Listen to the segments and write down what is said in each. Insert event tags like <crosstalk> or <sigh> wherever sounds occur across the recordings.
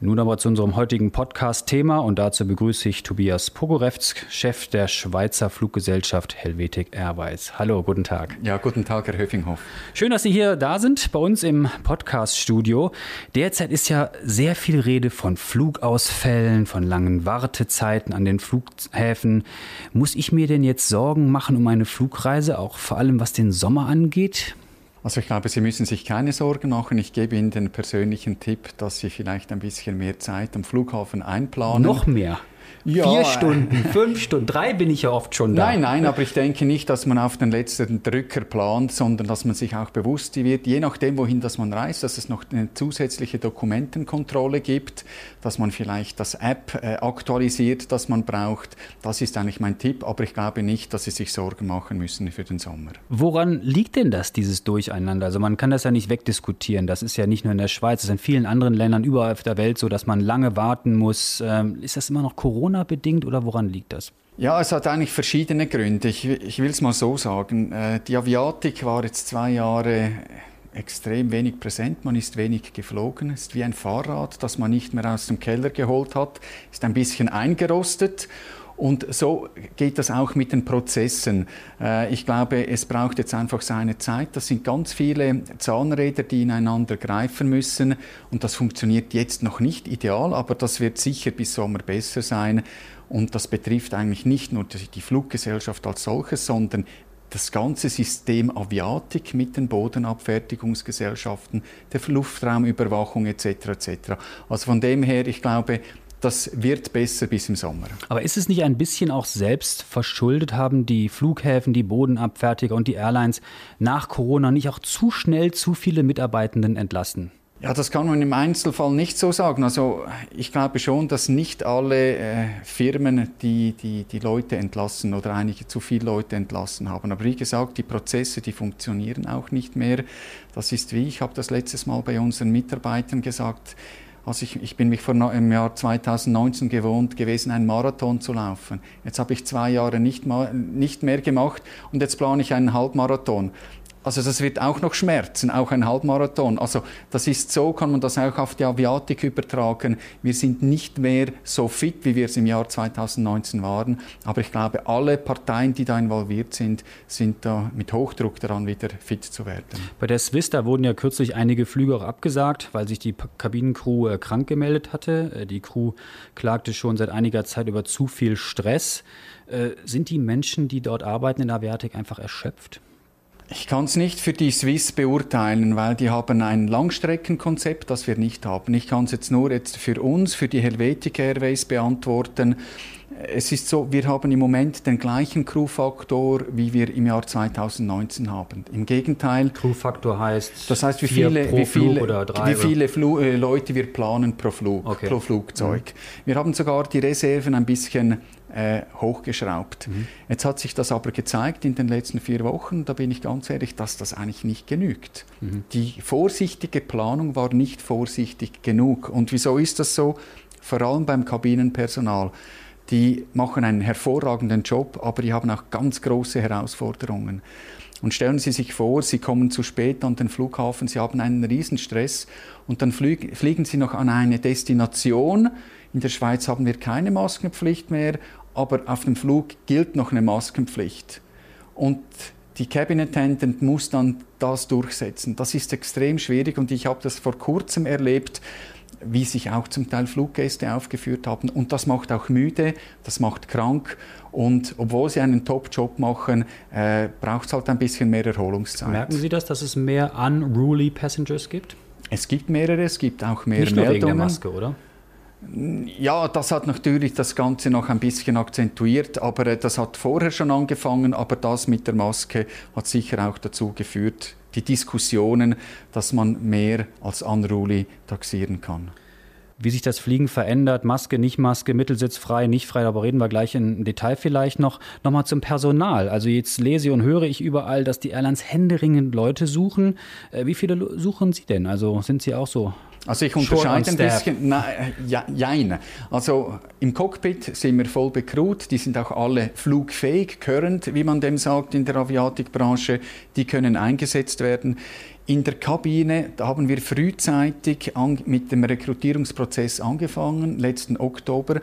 Nun aber zu unserem heutigen Podcast-Thema und dazu begrüße ich Tobias Pogorewsk, Chef der Schweizer Fluggesellschaft Helvetic Airways. Hallo, guten Tag. Ja, guten Tag, Herr Höfinghoff. Schön, dass Sie hier da sind, bei uns im Podcast-Studio. Derzeit ist ja sehr viel Rede von Flugausfällen, von langen Wartezeiten an den Flughäfen. Muss ich mir denn jetzt Sorgen machen um meine Flugreise, auch vor allem was den Sommer angeht? Also ich glaube, Sie müssen sich keine Sorgen machen. Ich gebe Ihnen den persönlichen Tipp, dass Sie vielleicht ein bisschen mehr Zeit am Flughafen einplanen. Noch mehr? Ja. Vier Stunden, fünf Stunden, drei bin ich ja oft schon da. Nein, nein, aber ich denke nicht, dass man auf den letzten Drücker plant, sondern dass man sich auch bewusst wird, je nachdem, wohin das man reist, dass es noch eine zusätzliche Dokumentenkontrolle gibt, dass man vielleicht das App äh, aktualisiert, das man braucht. Das ist eigentlich mein Tipp, aber ich glaube nicht, dass Sie sich Sorgen machen müssen für den Sommer. Woran liegt denn das, dieses Durcheinander? Also man kann das ja nicht wegdiskutieren. Das ist ja nicht nur in der Schweiz, es ist in vielen anderen Ländern überall auf der Welt so, dass man lange warten muss. Ähm, ist das immer noch Corona? Corona-bedingt oder woran liegt das? Ja, es hat eigentlich verschiedene Gründe. Ich, ich will es mal so sagen. Äh, die Aviatik war jetzt zwei Jahre extrem wenig präsent, man ist wenig geflogen, es ist wie ein Fahrrad, das man nicht mehr aus dem Keller geholt hat, ist ein bisschen eingerostet und so geht das auch mit den Prozessen. Äh, ich glaube, es braucht jetzt einfach seine Zeit. Das sind ganz viele Zahnräder, die ineinander greifen müssen. Und das funktioniert jetzt noch nicht ideal, aber das wird sicher bis Sommer besser sein. Und das betrifft eigentlich nicht nur die Fluggesellschaft als solches, sondern das ganze System Aviatik mit den Bodenabfertigungsgesellschaften, der Luftraumüberwachung etc. etc. Also von dem her, ich glaube, das wird besser bis im Sommer. Aber ist es nicht ein bisschen auch selbst verschuldet? Haben die Flughäfen, die Bodenabfertiger und die Airlines nach Corona nicht auch zu schnell zu viele Mitarbeitenden entlassen? Ja, das kann man im Einzelfall nicht so sagen. Also ich glaube schon, dass nicht alle äh, Firmen die, die, die Leute entlassen oder einige zu viele Leute entlassen haben. Aber wie gesagt, die Prozesse, die funktionieren auch nicht mehr. Das ist wie, ich habe das letztes Mal bei unseren Mitarbeitern gesagt, also ich, ich bin mich vor, im Jahr 2019 gewohnt gewesen, einen Marathon zu laufen. Jetzt habe ich zwei Jahre nicht, mal, nicht mehr gemacht und jetzt plane ich einen Halbmarathon. Also das wird auch noch schmerzen, auch ein Halbmarathon. Also das ist so, kann man das auch auf die Aviatik übertragen. Wir sind nicht mehr so fit, wie wir es im Jahr 2019 waren. Aber ich glaube, alle Parteien, die da involviert sind, sind da mit Hochdruck daran, wieder fit zu werden. Bei der Swiss, da wurden ja kürzlich einige Flüge auch abgesagt, weil sich die Kabinencrew äh, krank gemeldet hatte. Äh, die Crew klagte schon seit einiger Zeit über zu viel Stress. Äh, sind die Menschen, die dort arbeiten in der Aviatik, einfach erschöpft? Ich kann es nicht für die Swiss beurteilen, weil die haben ein Langstreckenkonzept, das wir nicht haben. Ich kann es jetzt nur jetzt für uns, für die Helvetic Airways beantworten. Es ist so, wir haben im Moment den gleichen Crewfaktor, wie wir im Jahr 2019 haben. Im Gegenteil. Crewfaktor heißt. Das heißt, wie viele, wie viele, wie viele Flu äh, Leute wir planen pro Flug, okay. pro Flugzeug. Mhm. Wir haben sogar die Reserven ein bisschen äh, hochgeschraubt. Mhm. Jetzt hat sich das aber gezeigt in den letzten vier Wochen, da bin ich ganz ehrlich, dass das eigentlich nicht genügt. Mhm. Die vorsichtige Planung war nicht vorsichtig genug. Und wieso ist das so? Vor allem beim Kabinenpersonal. Die machen einen hervorragenden Job, aber die haben auch ganz große Herausforderungen. Und stellen Sie sich vor, Sie kommen zu spät an den Flughafen, Sie haben einen Riesenstress und dann fliegen Sie noch an eine Destination. In der Schweiz haben wir keine Maskenpflicht mehr, aber auf dem Flug gilt noch eine Maskenpflicht. Und die Cabin Attendant muss dann das durchsetzen. Das ist extrem schwierig und ich habe das vor kurzem erlebt, wie sich auch zum Teil Fluggäste aufgeführt haben. Und das macht auch müde, das macht krank. Und obwohl sie einen Top-Job machen, äh, braucht es halt ein bisschen mehr Erholungszeit. Merken Sie das, dass es mehr unruly Passengers gibt? Es gibt mehrere, es gibt auch mehr Nicht Meldungen. Wegen der Maske, oder? Ja, das hat natürlich das Ganze noch ein bisschen akzentuiert, aber äh, das hat vorher schon angefangen, aber das mit der Maske hat sicher auch dazu geführt, die Diskussionen, dass man mehr als unruly taxieren kann. wie sich das Fliegen verändert, Maske, nicht Maske, Mittelsitz frei, nicht frei, darüber reden wir gleich im Detail vielleicht noch. Nochmal zum Personal. Also jetzt lese und höre ich überall, dass die Airlines händeringend Leute suchen. Äh, wie viele suchen Sie denn? Also sind Sie auch so also ich unterscheide ein bisschen. Nein, ja, jein. Also im Cockpit sind wir voll bekrut. Die sind auch alle flugfähig, current, wie man dem sagt in der Aviatikbranche. Die können eingesetzt werden. In der Kabine da haben wir frühzeitig mit dem Rekrutierungsprozess angefangen, letzten Oktober.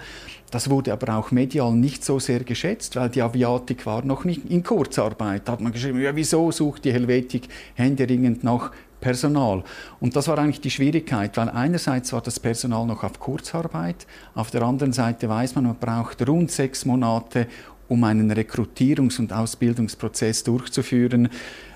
Das wurde aber auch medial nicht so sehr geschätzt, weil die Aviatik war noch nicht in Kurzarbeit. Da hat man geschrieben, ja, wieso sucht die Helvetik händeringend nach Personal. Und das war eigentlich die Schwierigkeit, weil einerseits war das Personal noch auf Kurzarbeit, auf der anderen Seite weiß man, man braucht rund sechs Monate, um einen Rekrutierungs- und Ausbildungsprozess durchzuführen.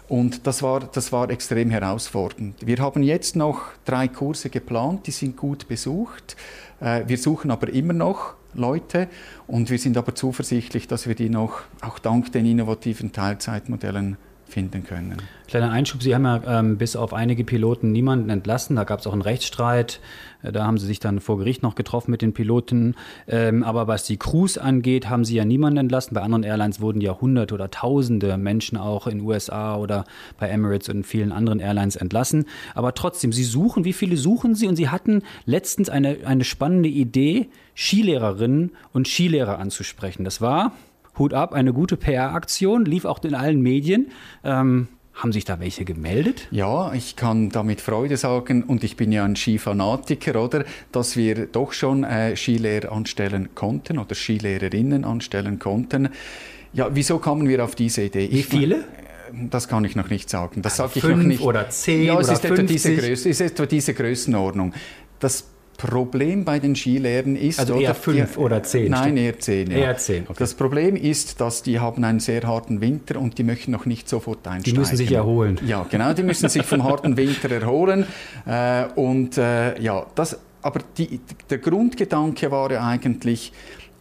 Und das war, das war extrem herausfordernd. Wir haben jetzt noch drei Kurse geplant, die sind gut besucht. Äh, wir suchen aber immer noch Leute und wir sind aber zuversichtlich, dass wir die noch, auch dank den innovativen Teilzeitmodellen, finden können. Kleiner Einschub, Sie haben ja ähm, bis auf einige Piloten niemanden entlassen. Da gab es auch einen Rechtsstreit. Äh, da haben Sie sich dann vor Gericht noch getroffen mit den Piloten. Ähm, aber was die Crews angeht, haben Sie ja niemanden entlassen. Bei anderen Airlines wurden ja hunderte oder tausende Menschen auch in USA oder bei Emirates und vielen anderen Airlines entlassen. Aber trotzdem, Sie suchen, wie viele suchen Sie? Und Sie hatten letztens eine, eine spannende Idee, Skilehrerinnen und Skilehrer anzusprechen. Das war Hut ab, eine gute PR-Aktion, lief auch in allen Medien. Ähm, haben sich da welche gemeldet? Ja, ich kann da mit Freude sagen, und ich bin ja ein Skifanatiker, oder, dass wir doch schon äh, Skilehrer anstellen konnten oder Skilehrerinnen anstellen konnten. Ja, wieso kamen wir auf diese Idee? Wie viele? das kann ich noch nicht sagen. Das also sage ich noch nicht. oder zehn ja, es oder ist 50? Etwa diese Größe, ist etwa diese Größenordnung. Das Problem bei den Skilehrern ist... Also eher fünf die, oder zehn? Nein, eher zehn. Ja. Eher zehn, okay. Das Problem ist, dass die haben einen sehr harten Winter und die möchten noch nicht sofort einsteigen. Die müssen sich erholen. Ja, genau, die müssen sich vom harten <laughs> Winter erholen. Äh, und äh, ja, das, aber die, der Grundgedanke war ja eigentlich,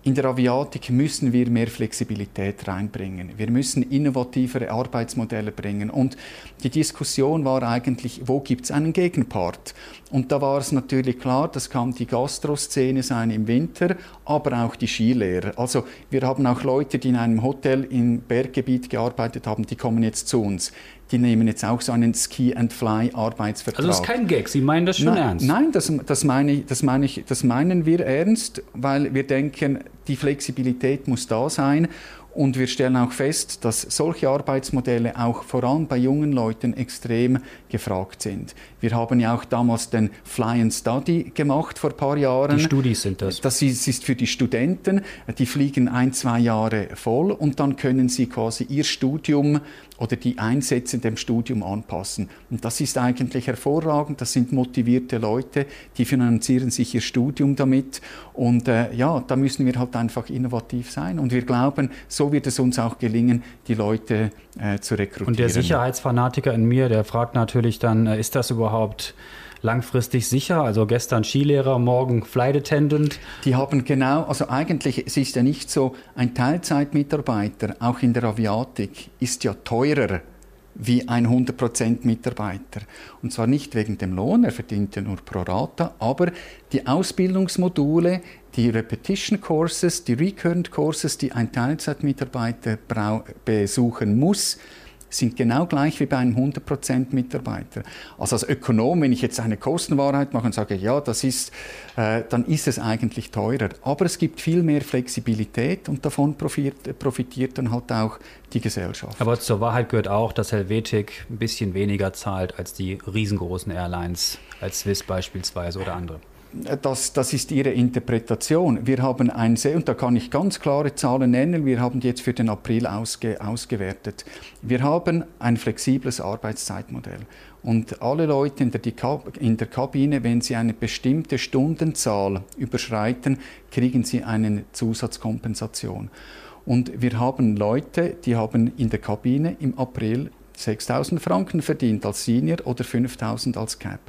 in der Aviatik müssen wir mehr Flexibilität reinbringen. Wir müssen innovativere Arbeitsmodelle bringen. Und die Diskussion war eigentlich, wo gibt es einen Gegenpart? Und da war es natürlich klar, das kann die Gastroszene sein im Winter, aber auch die Skilehrer. Also wir haben auch Leute, die in einem Hotel im Berggebiet gearbeitet haben, die kommen jetzt zu uns die nehmen jetzt auch so einen Ski-and-Fly-Arbeitsvertrag. Also das ist kein Gag, Sie meinen das schon nein, ernst? Nein, das, das, meine, das, meine ich, das meinen wir ernst, weil wir denken, die Flexibilität muss da sein und wir stellen auch fest, dass solche Arbeitsmodelle auch vor allem bei jungen Leuten extrem gefragt sind. Wir haben ja auch damals den Fly and Study gemacht vor ein paar Jahren. Die Studis sind das. Das ist, für die Studenten. Die fliegen ein, zwei Jahre voll und dann können sie quasi ihr Studium oder die Einsätze in dem Studium anpassen. Und das ist eigentlich hervorragend. Das sind motivierte Leute, die finanzieren sich ihr Studium damit. Und äh, ja, da müssen wir halt einfach innovativ sein. Und wir glauben, so wird es uns auch gelingen, die Leute äh, zu rekrutieren. Und der Sicherheitsfanatiker in mir, der fragt natürlich dann, äh, ist das überhaupt langfristig sicher? Also gestern Skilehrer, morgen Flight Attendant. Die haben genau, also eigentlich es ist ja nicht so, ein Teilzeitmitarbeiter, auch in der Aviatik, ist ja teurer wie ein 100% Mitarbeiter. Und zwar nicht wegen dem Lohn, er verdient ja nur pro Rata, aber die Ausbildungsmodule, die Repetition Courses, die Recurrent Courses, die ein Teilzeitmitarbeiter besuchen muss, sind genau gleich wie bei einem 100% Mitarbeiter. Also als Ökonom, wenn ich jetzt eine Kostenwahrheit mache und sage, ja, das ist, äh, dann ist es eigentlich teurer. Aber es gibt viel mehr Flexibilität und davon profitiert, profitiert dann halt auch die Gesellschaft. Aber zur Wahrheit gehört auch, dass Helvetik ein bisschen weniger zahlt als die riesengroßen Airlines, als Swiss beispielsweise oder andere das, das ist Ihre Interpretation. Wir haben ein sehr, und da kann ich ganz klare Zahlen nennen, wir haben die jetzt für den April ausge, ausgewertet. Wir haben ein flexibles Arbeitszeitmodell. Und alle Leute in der, in der Kabine, wenn sie eine bestimmte Stundenzahl überschreiten, kriegen sie eine Zusatzkompensation. Und wir haben Leute, die haben in der Kabine im April 6000 Franken verdient als Senior oder 5000 als Cap.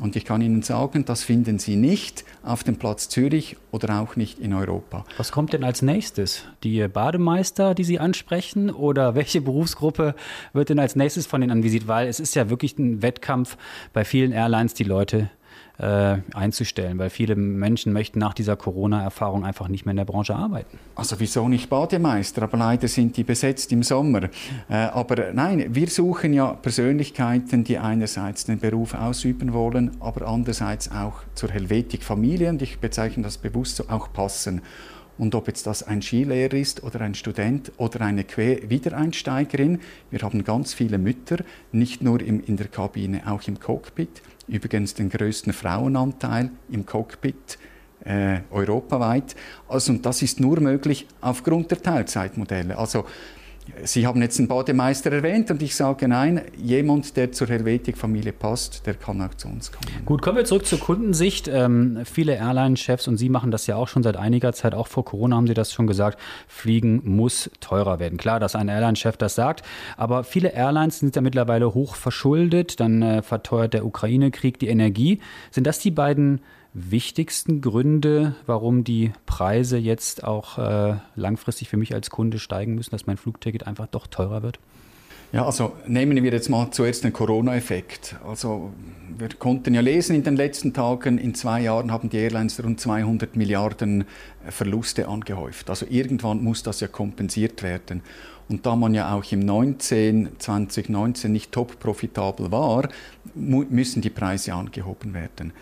Und ich kann Ihnen sagen, das finden Sie nicht auf dem Platz Zürich oder auch nicht in Europa. Was kommt denn als nächstes? Die Bademeister, die Sie ansprechen? Oder welche <laughs> Berufsgruppe wird denn als nächstes von Ihnen anvisiert? Weil es ist ja wirklich ein Wettkampf bei vielen Airlines, die Leute äh, einzustellen, weil viele Menschen möchten nach dieser Corona-Erfahrung einfach nicht mehr in der Branche arbeiten. Also wieso nicht Bademeister? Aber leider sind die besetzt im Sommer. Äh, aber nein, wir suchen ja Persönlichkeiten, die einerseits den Beruf ausüben wollen, aber andererseits auch zur Helvetik-Familie, und ich bezeichne das bewusst so, auch passen. Und ob jetzt das ein Skilehrer ist oder ein Student oder eine Wiedereinsteigerin, wir haben ganz viele Mütter, nicht nur im, in der Kabine, auch im Cockpit. Übrigens den größten Frauenanteil im Cockpit äh, europaweit. Also, und das ist nur möglich aufgrund der Teilzeitmodelle. Also Sie haben jetzt einen Bademeister erwähnt und ich sage nein, jemand, der zur Helvetik-Familie passt, der kann auch zu uns kommen. Gut, kommen wir zurück zur Kundensicht. Ähm, viele Airline-Chefs und Sie machen das ja auch schon seit einiger Zeit, auch vor Corona haben Sie das schon gesagt, Fliegen muss teurer werden. Klar, dass ein Airline-Chef das sagt, aber viele Airlines sind ja mittlerweile hoch verschuldet, dann äh, verteuert der Ukraine-Krieg die Energie. Sind das die beiden wichtigsten Gründe, warum die Preise jetzt auch äh, langfristig für mich als Kunde steigen müssen, dass mein Flugticket einfach doch teurer wird? Ja, also nehmen wir jetzt mal zuerst den Corona-Effekt. Also wir konnten ja lesen in den letzten Tagen, in zwei Jahren haben die Airlines rund 200 Milliarden äh, Verluste angehäuft. Also irgendwann muss das ja kompensiert werden. Und da man ja auch im 19, 2019 nicht top profitabel war, müssen die Preise angehoben werden.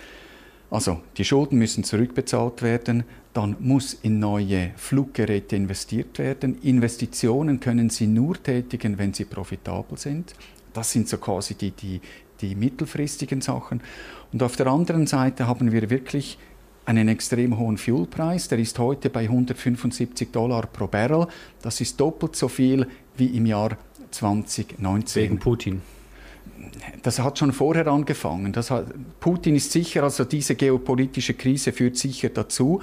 Also die Schulden müssen zurückbezahlt werden, dann muss in neue Fluggeräte investiert werden. Investitionen können Sie nur tätigen, wenn sie profitabel sind. Das sind so quasi die, die, die mittelfristigen Sachen. Und auf der anderen Seite haben wir wirklich einen extrem hohen Fuelpreis. Der ist heute bei 175 Dollar pro Barrel. Das ist doppelt so viel wie im Jahr 2019. Wegen Putin das hat schon vorher angefangen. Hat, Putin ist sicher, also diese geopolitische Krise führt sicher dazu.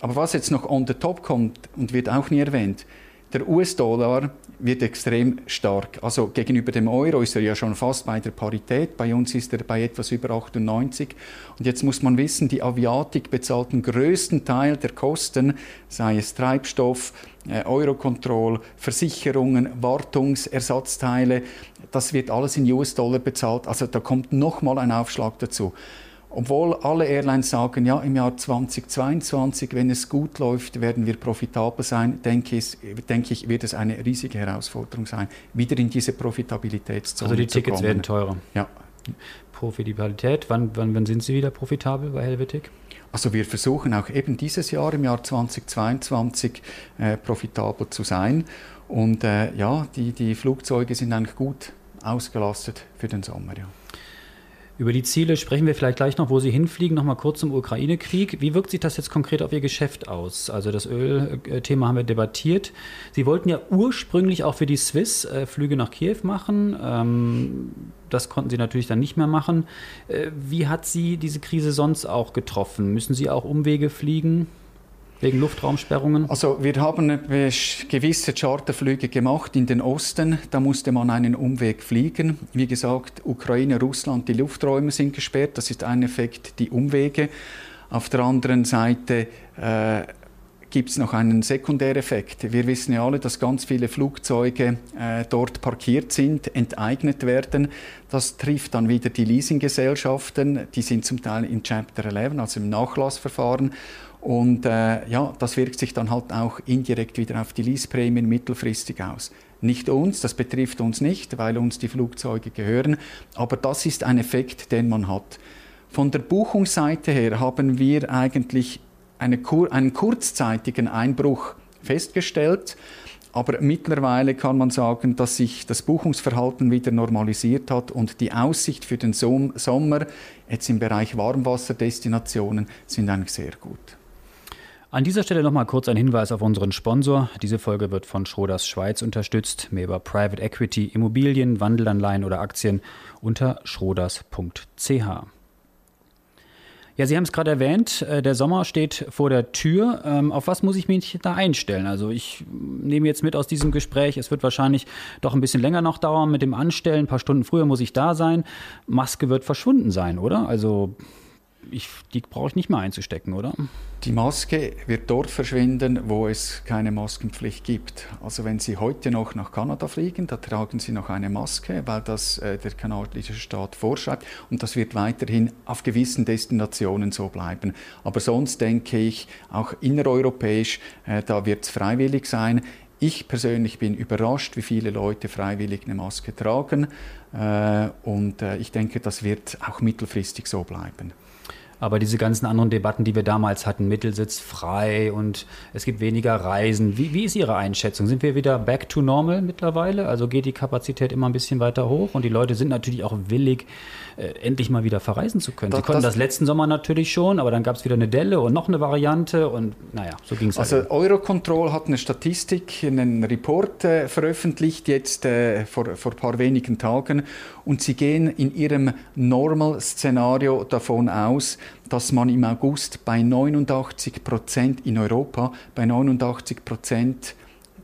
Aber was jetzt noch on the top kommt und wird auch nie erwähnt, der US-Dollar wird extrem stark. Also gegenüber dem Euro ist er ja schon fast bei der Parität. Bei uns ist er bei etwas über 98. Und jetzt muss man wissen, die Aviatik bezahlt den größten Teil der Kosten, sei es Treibstoff, Eurocontrol, Versicherungen, Wartungsersatzteile. Das wird alles in US-Dollar bezahlt. Also da kommt nochmal ein Aufschlag dazu. Obwohl alle Airlines sagen, ja, im Jahr 2022, wenn es gut läuft, werden wir profitabel sein, denke ich, denke ich wird es eine riesige Herausforderung sein, wieder in diese Profitabilitätszone Also die Tickets werden teurer. Ja. Profitabilität, wann, wann, wann sind Sie wieder profitabel bei Helvetic? Also wir versuchen auch eben dieses Jahr, im Jahr 2022, äh, profitabel zu sein. Und äh, ja, die, die Flugzeuge sind eigentlich gut ausgelastet für den Sommer. Ja. Über die Ziele sprechen wir vielleicht gleich noch, wo Sie hinfliegen. Noch mal kurz zum Ukraine-Krieg. Wie wirkt sich das jetzt konkret auf Ihr Geschäft aus? Also das Öl-Thema haben wir debattiert. Sie wollten ja ursprünglich auch für die Swiss äh, Flüge nach Kiew machen. Ähm, das konnten Sie natürlich dann nicht mehr machen. Äh, wie hat Sie diese Krise sonst auch getroffen? Müssen Sie auch Umwege fliegen? Wegen Luftraumsperrungen? Also wir haben gewisse Charterflüge gemacht in den Osten. Da musste man einen Umweg fliegen. Wie gesagt, Ukraine, Russland, die Lufträume sind gesperrt. Das ist ein Effekt, die Umwege. Auf der anderen Seite äh, gibt es noch einen Sekundäreffekt. Wir wissen ja alle, dass ganz viele Flugzeuge äh, dort parkiert sind, enteignet werden. Das trifft dann wieder die Leasinggesellschaften. Die sind zum Teil in Chapter 11, also im Nachlassverfahren. Und äh, ja, das wirkt sich dann halt auch indirekt wieder auf die Leaseprämien mittelfristig aus. Nicht uns, das betrifft uns nicht, weil uns die Flugzeuge gehören, aber das ist ein Effekt, den man hat. Von der Buchungsseite her haben wir eigentlich eine, einen kurzzeitigen Einbruch festgestellt. Aber mittlerweile kann man sagen, dass sich das Buchungsverhalten wieder normalisiert hat und die Aussicht für den Sommer jetzt im Bereich Warmwasserdestinationen sind eigentlich sehr gut. An dieser Stelle nochmal kurz ein Hinweis auf unseren Sponsor. Diese Folge wird von Schroders Schweiz unterstützt. Mehr über Private Equity, Immobilien, Wandelanleihen oder Aktien unter schroders.ch. Ja, Sie haben es gerade erwähnt, äh, der Sommer steht vor der Tür. Ähm, auf was muss ich mich da einstellen? Also ich nehme jetzt mit aus diesem Gespräch, es wird wahrscheinlich doch ein bisschen länger noch dauern mit dem Anstellen. Ein paar Stunden früher muss ich da sein. Maske wird verschwunden sein, oder? Also ich, die brauche ich nicht mehr einzustecken, oder? Die Maske wird dort verschwinden, wo es keine Maskenpflicht gibt. Also wenn Sie heute noch nach Kanada fliegen, da tragen Sie noch eine Maske, weil das äh, der kanadische Staat vorschreibt. Und das wird weiterhin auf gewissen Destinationen so bleiben. Aber sonst denke ich, auch innereuropäisch, äh, da wird es freiwillig sein. Ich persönlich bin überrascht, wie viele Leute freiwillig eine Maske tragen. Äh, und äh, ich denke, das wird auch mittelfristig so bleiben. Aber diese ganzen anderen Debatten, die wir damals hatten, Mittelsitz frei und es gibt weniger Reisen. Wie, wie ist Ihre Einschätzung? Sind wir wieder back to normal mittlerweile? Also geht die Kapazität immer ein bisschen weiter hoch und die Leute sind natürlich auch willig, äh, endlich mal wieder verreisen zu können. Das, Sie konnten das, das, letzten Sommer natürlich schon, aber dann gab es wieder eine Delle und noch eine Variante und naja, so ging es Also halt. Eurocontrol hat eine Statistik, einen Report äh, veröffentlicht jetzt äh, vor, vor ein paar wenigen Tagen und sie gehen in ihrem Normal-Szenario davon aus, dass man im August bei 89 Prozent in Europa, bei 89 Prozent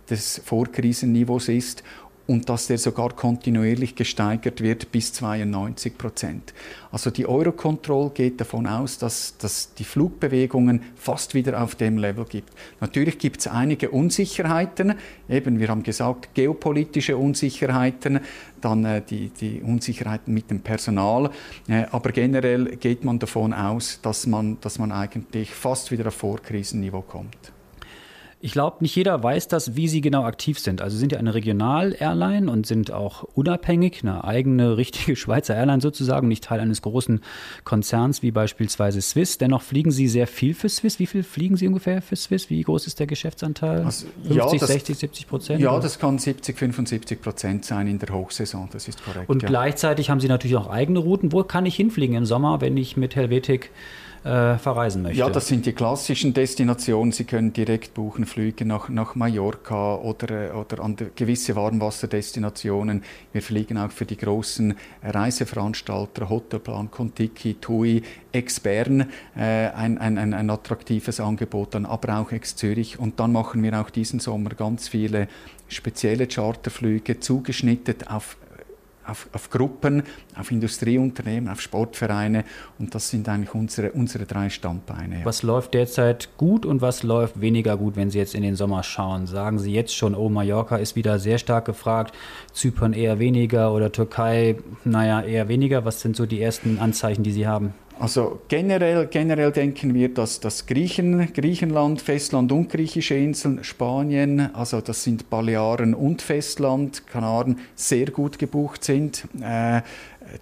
des Vorkrisenniveaus ist und dass der sogar kontinuierlich gesteigert wird bis 92 Prozent. Also die Eurocontrol geht davon aus, dass, dass die Flugbewegungen fast wieder auf dem Level gibt. Natürlich gibt es einige Unsicherheiten, eben wir haben gesagt, geopolitische Unsicherheiten, dann äh, die, die Unsicherheiten mit dem Personal, äh, aber generell geht man davon aus, dass man, dass man eigentlich fast wieder auf Vorkrisenniveau kommt. Ich glaube, nicht jeder weiß das, wie sie genau aktiv sind. Also sind ja eine Regional-Airline und sind auch unabhängig, eine eigene, <laughs> richtige Schweizer Airline sozusagen, nicht Teil eines großen Konzerns wie beispielsweise Swiss. Dennoch fliegen sie sehr viel für Swiss. Wie viel fliegen sie ungefähr für Swiss? Wie groß ist der Geschäftsanteil? Also, 50, ja, das, 60, 70 Prozent? Ja, oder? das kann 70, 75 Prozent sein in der Hochsaison. Das ist korrekt. Und ja. gleichzeitig haben sie natürlich auch eigene Routen. Wo kann ich hinfliegen im Sommer, wenn ich mit Helvetic äh, verreisen möchte. Ja, das sind die klassischen Destinationen. Sie können direkt buchen Flüge nach, nach Mallorca oder, oder an gewisse Warmwasserdestinationen. Wir fliegen auch für die großen Reiseveranstalter, Hotelplan, Contiki, TUI, Ex-Bern, äh, ein, ein, ein, ein attraktives Angebot, dann aber auch Ex-Zürich. Und dann machen wir auch diesen Sommer ganz viele spezielle Charterflüge, zugeschnitten auf auf, auf, Gruppen, auf Industrieunternehmen, auf Sportvereine und das sind eigentlich unsere, unsere drei Standbeine. Ja. Was läuft derzeit gut und was läuft weniger gut, wenn Sie jetzt in den Sommer schauen? Sagen Sie jetzt schon, oh, Mallorca ist wieder sehr stark gefragt, Zypern eher weniger oder Türkei, naja, eher weniger. Was sind so die ersten Anzeichen, die Sie haben? Also generell, generell denken wir, dass das Griechen, Griechenland, Festland und griechische Inseln, Spanien, also das sind Balearen und Festland, Kanaren, sehr gut gebucht sind. Äh,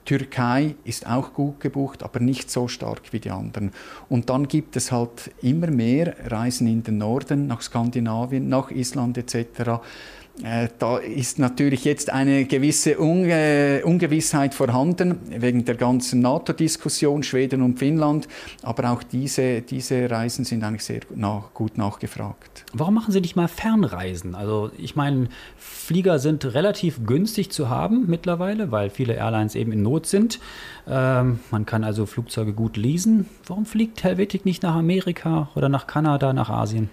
Türkei ist auch gut gebucht, aber nicht so stark wie die anderen. Und dann gibt es halt immer mehr Reisen in den Norden, nach Skandinavien, nach Island etc. Äh, da ist natürlich jetzt eine gewisse Unge Ungewissheit vorhanden, wegen der ganzen NATO-Diskussion, Schweden und Finnland. Aber auch diese, diese Reisen sind eigentlich sehr nach, gut nachgefragt. Warum machen Sie nicht mal Fernreisen? Also ich meine, Flieger sind relativ günstig zu haben mittlerweile, weil viele Airlines eben in Not sind. Ähm, man kann also Flugzeuge gut leasen. Warum fliegt Helvetic nicht nach Amerika oder nach Kanada, nach Asien?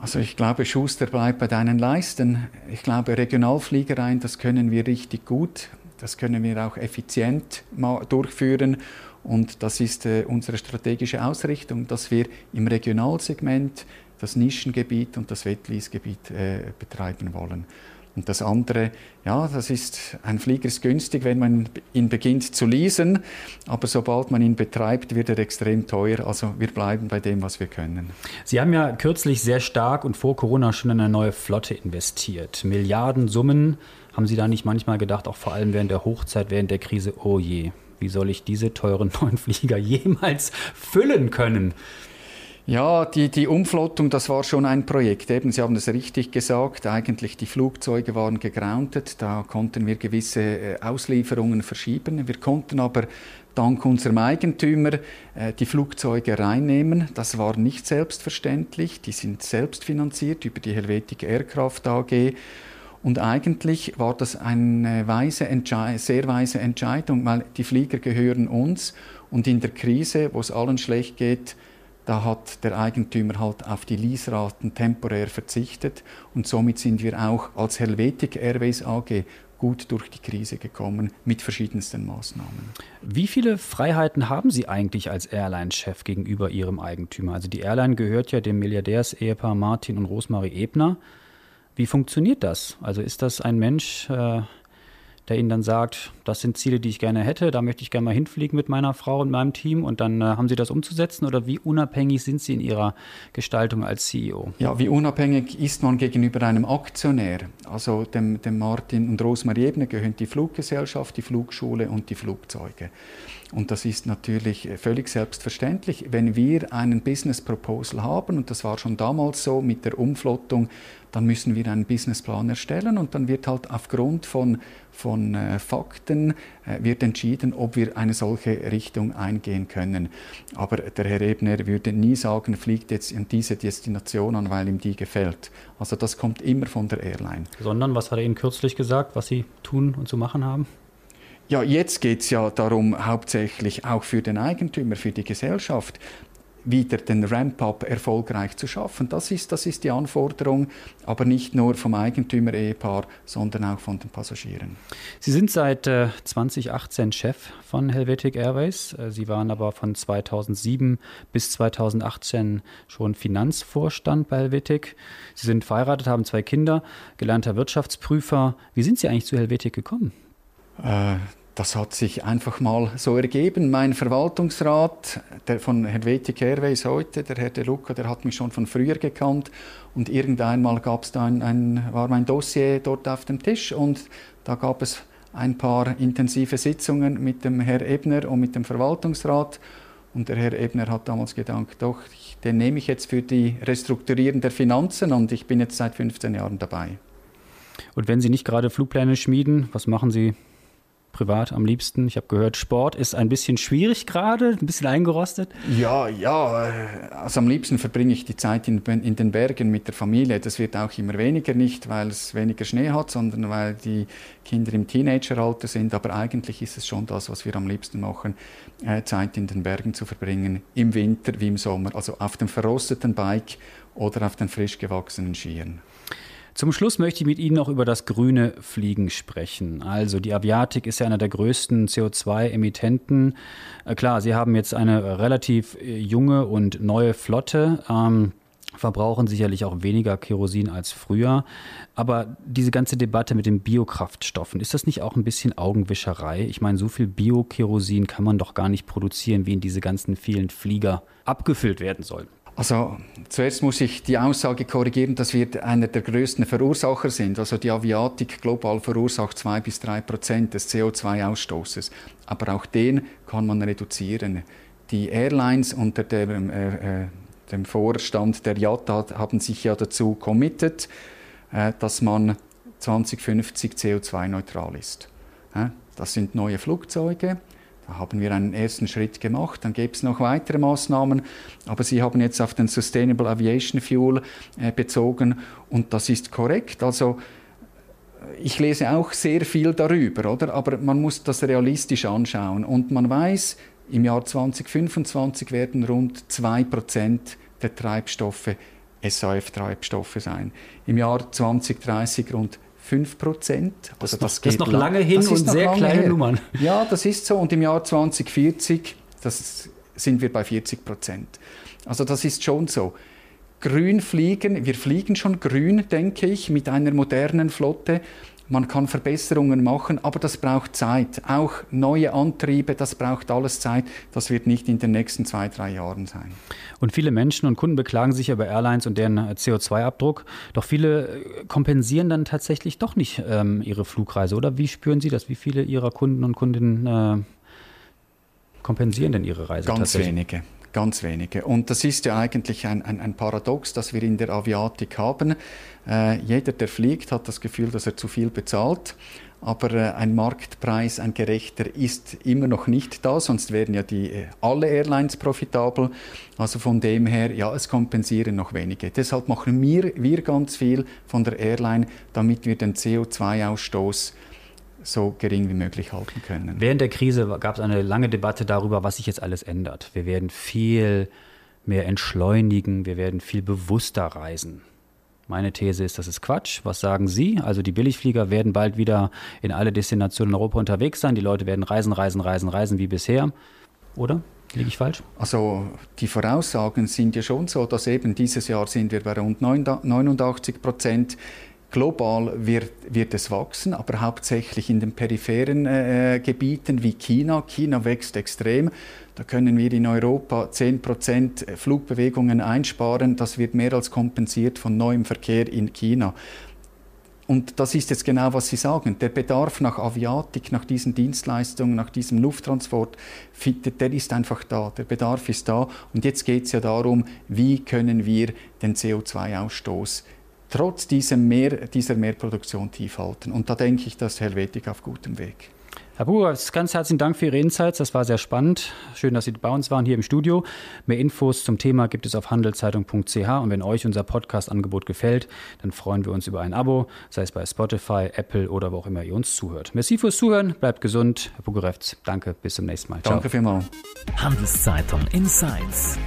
Also ich glaube, Schuster bleibt bei deinen Leisten. Ich glaube, Regionalfliegereien, das können wir richtig gut. Das können wir auch effizient durchführen. Und das ist äh, unsere strategische Ausrichtung, dass wir im Regionalsegment das Nischengebiet und das Wettleasgebiet äh, betreiben wollen. Und das andere, ja, das ist, ein Flieger ist günstig, wenn man ihn beginnt zu leasen, aber sobald man ihn betreibt, wird er extrem teuer. Also wir bleiben bei dem, was wir können. Sie haben ja kürzlich sehr stark und vor Corona schon in eine neue Flotte investiert. Milliardensummen. Haben Sie da nicht manchmal gedacht, auch vor allem während der Hochzeit, während der Krise, oh je, wie soll ich diese teuren <laughs> neuen Flieger jemals füllen können? Ja, die, die Umflottung, das war schon ein Projekt. Eben, Sie haben es richtig gesagt, eigentlich die Flugzeuge waren gegroundet, da konnten wir gewisse äh, Auslieferungen verschieben. Wir konnten aber dank unserem Eigentümer äh, die Flugzeuge reinnehmen. Das war nicht selbstverständlich, die sind selbst finanziert über die Helvetic Aircraft AG. Und eigentlich war das eine weise sehr weise Entscheidung, weil die Flieger gehören uns und in der Krise, wo es allen schlecht geht, da hat der Eigentümer halt auf die Leaseraten temporär verzichtet und somit sind wir auch als Helvetic Airways AG gut durch die Krise gekommen mit verschiedensten Maßnahmen. Wie viele Freiheiten haben Sie eigentlich als Airline-Chef gegenüber Ihrem Eigentümer? Also die Airline gehört ja dem Milliardärsehepaar Martin und Rosmarie Ebner. Wie funktioniert das? Also ist das ein Mensch, äh, der ihnen dann sagt, das sind Ziele, die ich gerne hätte, da möchte ich gerne mal hinfliegen mit meiner Frau und meinem Team und dann äh, haben sie das umzusetzen oder wie unabhängig sind sie in ihrer Gestaltung als CEO? Ja, wie unabhängig ist man gegenüber einem Aktionär? Also dem, dem Martin und Rosmarie Ebner gehören die Fluggesellschaft, die Flugschule und die Flugzeuge. Und das ist natürlich völlig selbstverständlich. Wenn wir einen Business Proposal haben, und das war schon damals so mit der Umflottung, dann müssen wir einen Businessplan erstellen und dann wird halt aufgrund von, von äh, Fakten äh, wird entschieden, ob wir eine solche Richtung eingehen können. Aber der Herr Ebner würde nie sagen, fliegt jetzt in diese Destination an, weil ihm die gefällt. Also das kommt immer von der Airline. Sondern, was hat er Ihnen kürzlich gesagt, was Sie tun und zu machen haben? Ja, jetzt geht es ja darum, hauptsächlich auch für den Eigentümer, für die Gesellschaft, wieder den Ramp-up erfolgreich zu schaffen. Das ist, das ist die Anforderung, aber nicht nur vom Eigentümer-Ehepaar, sondern auch von den Passagieren. Sie sind seit äh, 2018 Chef von Helvetic Airways. Äh, Sie waren aber von 2007 bis 2018 schon Finanzvorstand bei Helvetic. Sie sind verheiratet, haben zwei Kinder, gelernter Wirtschaftsprüfer. Wie sind Sie eigentlich zu Helvetic gekommen? Äh, das hat sich einfach mal so ergeben. Mein Verwaltungsrat der von Helvetic Airways heute, der Herr De Luca, der hat mich schon von früher gekannt und irgendeinmal gab es da ein, ein, war mein Dossier dort auf dem Tisch und da gab es ein paar intensive Sitzungen mit dem Herr Ebner und mit dem Verwaltungsrat und der Herr Ebner hat damals gedacht, doch, den nehme ich jetzt für die Restrukturierung der Finanzen und ich bin jetzt seit 15 Jahren dabei. Und wenn Sie nicht gerade Flugpläne schmieden, was machen Sie privat am liebsten? Ich habe gehört, Sport ist ein bisschen schwierig gerade, ein bisschen eingerostet. Ja, ja. Also am liebsten verbringe ich die Zeit in, in, den Bergen mit der Familie. Das wird auch immer weniger, nicht weil es weniger Schnee hat, sondern weil die Kinder im Teenageralter sind. Aber eigentlich ist es schon das, was wir am liebsten machen, äh, Zeit in den Bergen zu verbringen, im Winter wie im Sommer. Also auf dem verrosteten Bike oder auf den frisch gewachsenen Skiern. Zum Schluss möchte ich mit Ihnen noch über das grüne Fliegen sprechen. Also die Aviatik ist ja einer der größten CO2-Emittenten. Äh, klar, Sie haben jetzt eine relativ äh, junge und neue Flotte. Ähm, verbrauchen sicherlich auch weniger Kerosin als früher. Aber diese ganze Debatte mit den Biokraftstoffen, ist das nicht auch ein bisschen Augenwischerei? Ich meine, so viel Bio-Kerosin kann man doch gar nicht produzieren, wie in diese ganzen vielen Flieger abgefüllt werden sollen. Also zuerst muss ich die Aussage korrigieren, dass wir einer der größten Verursacher sind. Also die Aviatik global verursacht zwei bis drei Prozent des CO2-Ausstoßes. Aber auch den kann man reduzieren. Die Airlines unter dem, äh, äh, dem Vorstand der IATA haben sich ja dazu committed, äh, dass man 2050 CO2-neutral ist. Äh, das sind neue Flugzeuge, da haben wir einen ersten Schritt gemacht, dann gäbe es noch weitere Maßnahmen, aber Sie haben jetzt auf den Sustainable Aviation Fuel äh, bezogen und das ist korrekt. Also äh, ich lese auch sehr viel darüber, oder? aber man muss das realistisch anschauen und man weiß, im Jahr 2025 werden rund 2% der Treibstoffe SAF-Treibstoffe sein. Im Jahr 2030 rund 5 Prozent. Also das, das, das ist noch lange hin und sehr kleine her. Nummern. <laughs> Ja, das ist so. Und im Jahr 2040, das sind wir bei 40 Prozent. Also das ist schon so. Grün fliegen, wir fliegen schon grün, denke ich, mit einer modernen Flotte man kann Verbesserungen machen, aber das braucht Zeit. Auch neue Antriebe, das braucht alles Zeit. Das wird nicht in den nächsten zwei, drei Jahren sein. Und viele Menschen und Kunden beklagen sich über Airlines und deren CO2-Abdruck. Doch viele äh, kompensieren dann tatsächlich doch nicht ähm, ihre Flugreise. Oder wie spüren Sie das? Wie viele Ihrer Kunden und Kundinnen äh, kompensieren denn ihre Reise? Ganz wenige. Ganz wenige. Und das ist ja eigentlich ein, ein, ein Paradox, das wir in der Aviatik haben. Äh, jeder, der fliegt, hat das Gefühl, dass er zu viel bezahlt. Aber äh, ein Marktpreis, ein gerechter, ist immer noch nicht da, sonst wären ja die, äh, alle Airlines profitabel. Also von dem her, ja, es kompensieren noch wenige. Deshalb machen wir, wir ganz viel von der Airline, damit wir den CO2-Ausstoß so gering wie möglich halten können. Während der Krise gab es eine lange Debatte darüber, was sich jetzt alles ändert. Wir werden viel mehr entschleunigen, wir werden viel bewusster reisen. Meine These ist, das ist Quatsch. Was sagen Sie? Also die Billigflieger werden bald wieder in alle Destinationen in Europa unterwegs sein. Die Leute werden reisen, reisen, reisen, reisen wie bisher. Oder? Liege ich falsch? Also die Voraussagen sind ja schon so, dass eben dieses Jahr sind wir bei rund 89 Prozent. Global wird, wird es wachsen, aber hauptsächlich in den peripheren äh, Gebieten wie China. China wächst extrem. Da können wir in Europa 10 Prozent Flugbewegungen einsparen. Das wird mehr als kompensiert von neuem Verkehr in China. Und das ist jetzt genau, was Sie sagen. Der Bedarf nach Aviatik, nach diesen Dienstleistungen, nach diesem Lufttransport, der ist einfach da. Der Bedarf ist da. Und jetzt geht es ja darum, wie können wir den CO2-Ausstoß trotz diesem Mehr, dieser Mehrproduktion tief halten. Und da denke ich, dass Helvetik auf gutem Weg. Herr Buhr, ganz herzlichen Dank für Ihre Insights. Das war sehr spannend. Schön, dass Sie bei uns waren hier im Studio. Mehr Infos zum Thema gibt es auf handelszeitung.ch. Und wenn euch unser Podcast-Angebot gefällt, dann freuen wir uns über ein Abo, sei es bei Spotify, Apple oder wo auch immer ihr uns zuhört. Merci fürs Zuhören. Bleibt gesund. Herr Bugerefz, danke. Bis zum nächsten Mal. Ciao. Danke vielmals. Handelszeitung Insights.